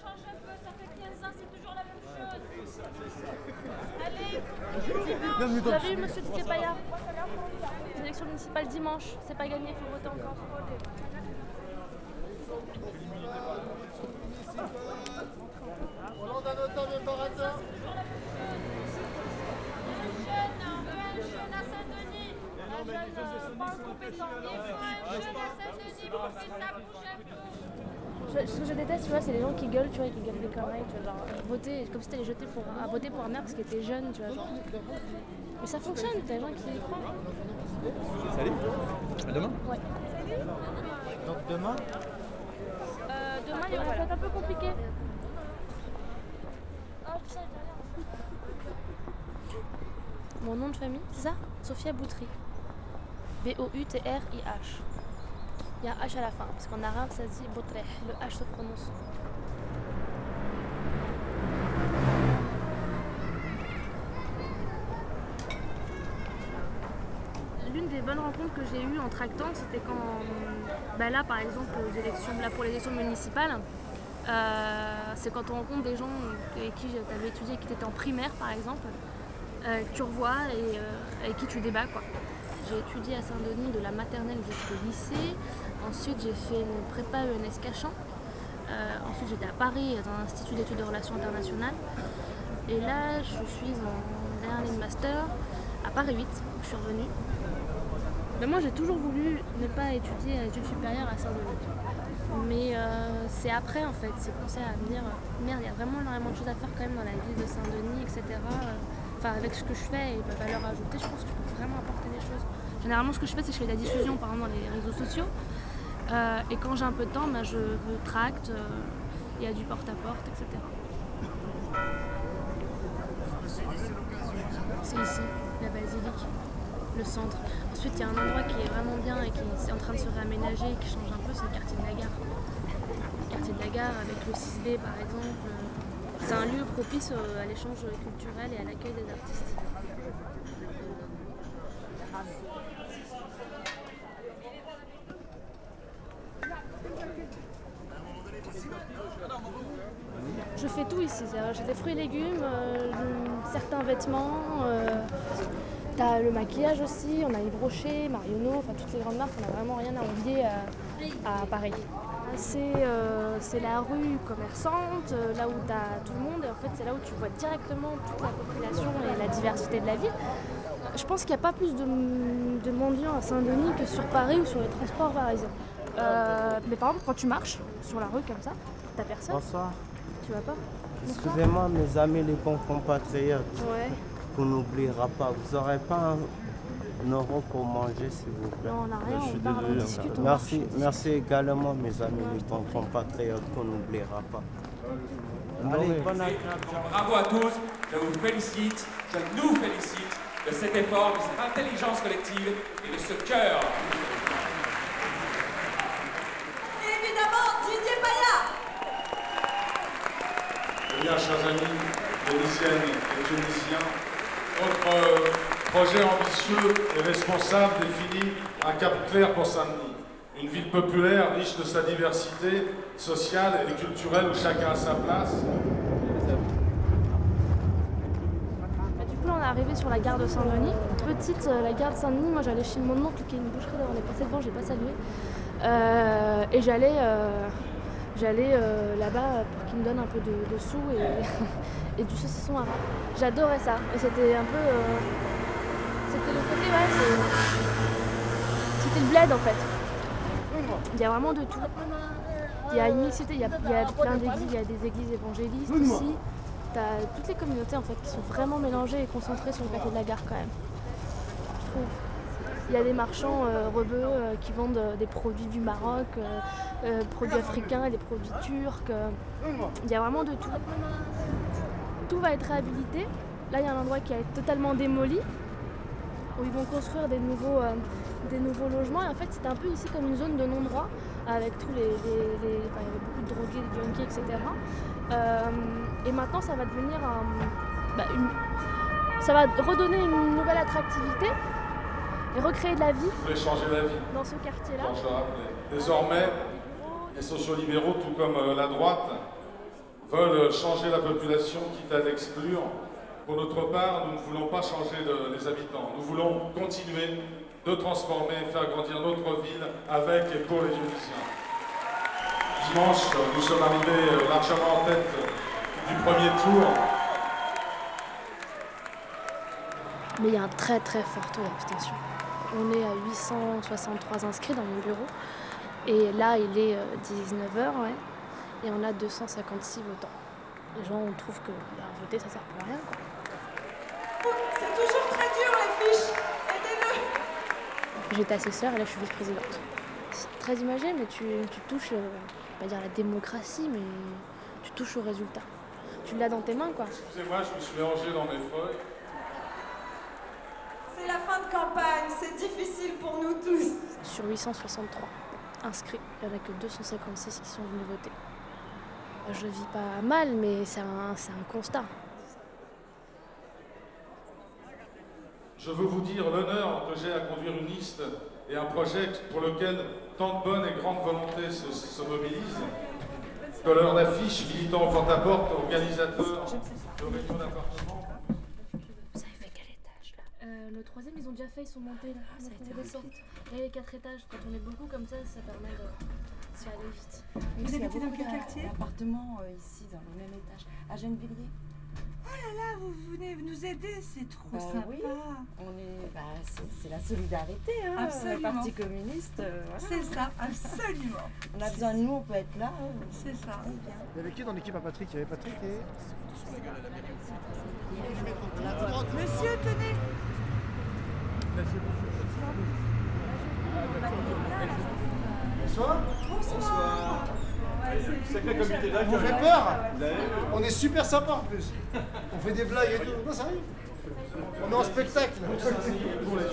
change un peu, ça fait 15 ans, c'est toujours la même chose. Allez, Vous avez eu monsieur Didier Payard Les élections municipales dimanche, c'est pas gagné, il faut voter encore. un jeune, un jeune à Saint-Denis, un jeune euh, pas compétent. Il faut un jeune à Saint-Denis pour que ça bouge un peu. Ce que je déteste, tu vois, c'est les gens qui gueulent, tu vois, qui gueulent des conneries, tu vois, genre voter, comme si t'allais jeter pour, à voter pour un maire parce qu'il était jeune, tu vois, genre. Mais ça fonctionne, t'as des gens qui y croient. Salut. À demain. Ouais. Donc demain, Euh, demain, il va être un peu compliqué. Oh. Mon nom de famille, c'est ça? Sophia Boutry. B-O-U-T-R-I-H. Il y a un H à la fin, parce qu'en arabe, ça se dit Boutreh. Le H se prononce. L'une des bonnes rencontres que j'ai eues en tractant, c'était quand, bah là par exemple, aux élections, là pour les élections municipales, euh, c'est quand on rencontre des gens avec qui tu avais étudié, qui étaient en primaire par exemple, euh, que tu revois et euh, avec qui tu débats. quoi. J'ai étudié à Saint-Denis de la maternelle jusqu'au lycée. Ensuite, j'ai fait une prépa ENS Cachan. Euh, ensuite, j'étais à Paris dans l'Institut d'études de relations internationales. Et là, je suis en dernière année de master à Paris 8, où je suis revenue. Mais moi, j'ai toujours voulu ne pas étudier à études supérieures à Saint-Denis. Mais euh, c'est après, en fait, c'est pensé à me dire euh, merde, il y a vraiment énormément de choses à faire quand même dans la ville de Saint-Denis, etc. Enfin, avec ce que je fais et ma valeur ajoutée, je pense que je peux vraiment apporter Généralement, ce que je fais, c'est que je fais de la diffusion, par exemple, dans les réseaux sociaux. Euh, et quand j'ai un peu de temps, bah, je, tracte, euh, il y a du porte-à-porte, etc. C'est ici, la basilique, le centre. Ensuite, il y a un endroit qui est vraiment bien et qui est en train de se réaménager et qui change un peu, c'est le quartier de la gare. Le quartier de la gare avec le 6B par exemple. C'est un lieu propice euh, à l'échange culturel et à l'accueil des artistes. Je fais tout ici, j'ai des fruits et légumes, euh, certains vêtements, euh, t'as le maquillage aussi, on a Yves Rocher, Marionneau, enfin toutes les grandes marques, on n'a vraiment rien à envier à, à Paris. C'est euh, la rue commerçante, euh, là où t'as tout le monde, et en fait c'est là où tu vois directement toute la population et la diversité de la ville. Je pense qu'il n'y a pas plus de, de mendiants à Saint-Denis que sur Paris ou sur les transports parisiens. Euh, mais par exemple, quand tu marches sur la rue comme ça, t'as personne. Tu vas pas. Excusez-moi mes amis les bons compatriotes, Ouais. qu'on n'oubliera pas. Vous n'aurez pas un, un euro pour manger s'il vous plaît. Non, on n'a rien, je on suis on désolé, discute, on Merci, marche. merci également mes amis les bons compatriotes qu'on n'oubliera pas. Allez, bonne agréable journée. Bravo à tous, je vous félicite, je nous félicite de cet effort, de cette intelligence collective et de ce cœur. Évidemment, Didier Payard Eh chers amis, Vénitiennes et Tunisiens, votre euh, projet ambitieux et responsable définit un cap clair pour Saint-Denis. Une ville populaire, riche de sa diversité sociale et culturelle où chacun a sa place. Bah, du coup, on est arrivé sur la gare de Saint-Denis. Petite, euh, la gare de Saint-Denis, moi j'allais chez mon oncle qui est une boucherie, on est passé devant, j'ai pas salué. Euh, et j'allais j'allais euh, là-bas pour qu'il me donne un peu de, de sous et, et du saucisson arabe. J'adorais ça. Et c'était un peu. euh, c'était le côté, ouais, c'était le bled en fait. Il y a vraiment de tout. Il y a une mixité, il y a, il y a plein d'églises, il y a des églises évangélistes aussi. T'as toutes les communautés en fait qui sont vraiment mélangées et concentrées sur le quartier de la gare quand même. Je trouve. Il y a des marchands euh, rebeux euh, qui vendent euh, des produits du Maroc, produits africains, des produits turcs. Il y a vraiment de tout. Tout va être réhabilité. Là, il y a un endroit qui a été totalement démoli, où ils vont construire des nouveaux, des nouveaux logements. Et en fait, c'était un peu ici comme une zone de non-droit, avec tous les. enfin, il y avait beaucoup de drogués, de junkies, etc. Et maintenant, ça va devenir un- bah, ça va redonner une nouvelle attractivité et recréer de la vie Vous voulez changer la vie, dans ce quartier-là. Désormais, les sociaux libéraux, tout comme euh, la droite, veulent changer la population, quitte à l'exclure. Pour notre part, nous ne voulons pas changer de- les habitants. Nous voulons continuer de transformer et faire grandir notre ville avec et pour les Dionysiens. Dimanche, nous sommes arrivés euh, largement en tête du premier tour. Mais il y a un très très fort taux d'abstention. On est à 863 inscrits dans mon bureau. Et là, il est 19h, ouais. Et on a 256 votants. Les gens on trouve que bah, voter, ça sert pour rien. Quoi. C'est toujours très dur les fiches. Aidez-le. J'étais assesseur et là, je suis vice-présidente. C'est très imagé, mais tu, tu touches, euh, je vais pas dire la démocratie, mais tu touches au résultat. Tu l'as dans tes mains, quoi. Excusez-moi, je me suis mélangé dans mes feuilles. C'est la fin de campagne, Sur 863 inscrits, il n'y en a que 256 qui sont venus voter. Je vis pas mal, mais c'est un, un constat. Je veux vous dire l'honneur que j'ai à conduire une liste et un projet pour lequel tant de bonnes et grandes volontés se, se mobilisent. Que l'heure d'affiche, militants au porte-à-porte, organisateurs de réunions d'appartements. Vous avez fait quel étage là Euh, Le troisième, ils ont déjà fait, ils sont montés là. ça a été. Là, les quatre étages, quand on est beaucoup comme ça, ça permet de s'y aller vite. Vous habitez dans quel quartier Appartement euh, ici, dans le même étage, à Gennevilliers. Là, vous venez nous aider, c'est trop Bah sympa. oui. On est, bah, c'est, c'est la solidarité, hein, Absolument. le Parti communiste. euh, voilà. C'est ça, absolument. On a besoin de nous, on peut être là. hein. C'est ça. Il y avait qui dans l'équipe à Patrick? Il y avait Patrick et. Monsieur, tenez. Bonsoir. Bonsoir. Sacré comité d'accueil. On fait peur On est super sympa en plus. On fait des blagues et tout. Non, sérieux On est en spectacle. Pour les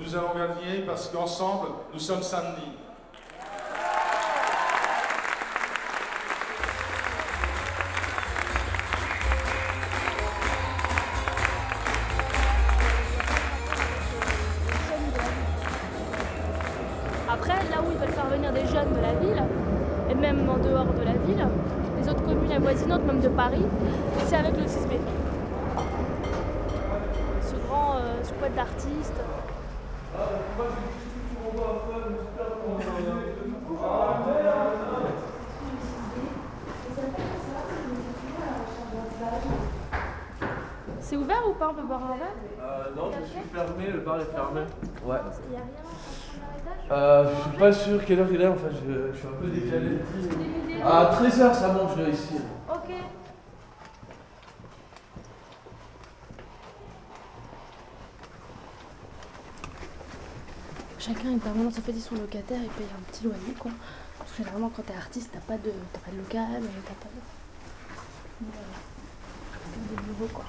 nous allons gagner parce qu'ensemble, nous sommes Saint-Denis. En dehors de la ville, les autres communes avoisinantes, même de Paris, c'est avec le 6B. Ce grand euh, squat d'artistes. C'est ouvert ou pas? On peut boire un verre? Euh, non, je suis fermé, le bar est fermé. Ouais. Euh, je suis pas sûr quelle heure il est en fait, je, je suis un peu décalé. À 13h ça mange là, ici. Ok. Chacun a une permanence. En fait, ils sont locataires, ils payent un petit loyer, quoi. Parce que généralement, quand t'es artiste, t'as pas de, t'as pas de local, t'as pas de. Voilà. Des bureaux, quoi.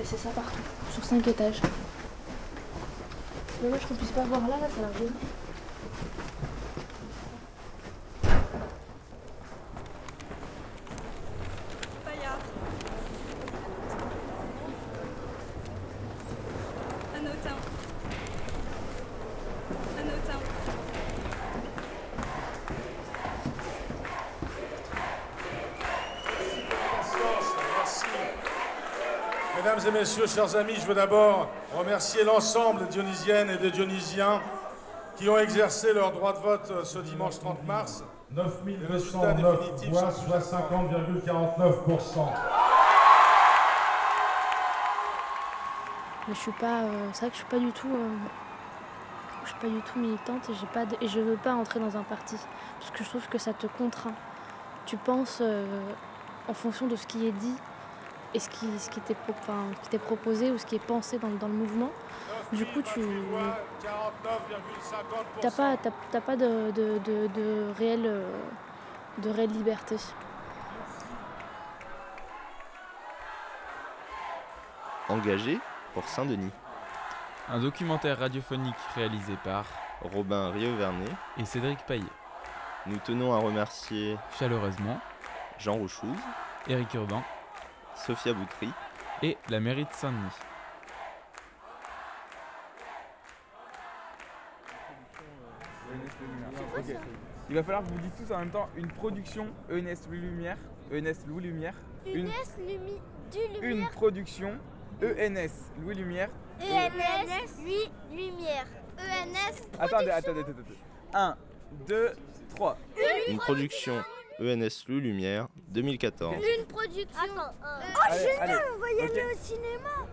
Et c'est ça partout, sur 5 étages. Dommage qu'on puisse pas voir là, là, ça a Mesdames et messieurs, chers amis, je veux d'abord remercier l'ensemble des Dionysiennes et des Dionysiens qui ont exercé leur droit de vote euh, ce dimanche 30 mars. 9209 voix, soit 50,49%. Mais je suis pas. euh, c'est vrai que je suis pas du tout. euh, je suis pas du tout militante et j'ai pas de- et je veux pas entrer dans un parti parce que je trouve que ça te contraint. Tu penses euh, en fonction de ce qui est dit et ce qui, ce qui t'est pro- enfin, ce qui t'est proposé ou ce qui est pensé dans, dans le mouvement. Du coup, tu t'as pas t'as, t'as pas de, de, de, de réelle euh, de réelle liberté. Engagé pour Saint-Denis. Un documentaire radiophonique réalisé par Robin Rieuvernet et Cédric Paillet. Nous tenons à remercier Chaleureusement, Jean Rouchouz, Éric Urban Sophia Boutry et la mairie de Saint-Denis. Il va falloir que vous dites tous en même temps une production ENS Louis Lumière. ENS Louis Lumière. Une, ENS Lumi, du une Lumière. production ENS Louis Lumière. ENS, lui, Lumière. ENS, Attendez, attendez, attendez. 1, 2, 3. Une production ENS Louis Lumière 2014. Une production. Attends, Allez, allez, voyez ok. au cinéma.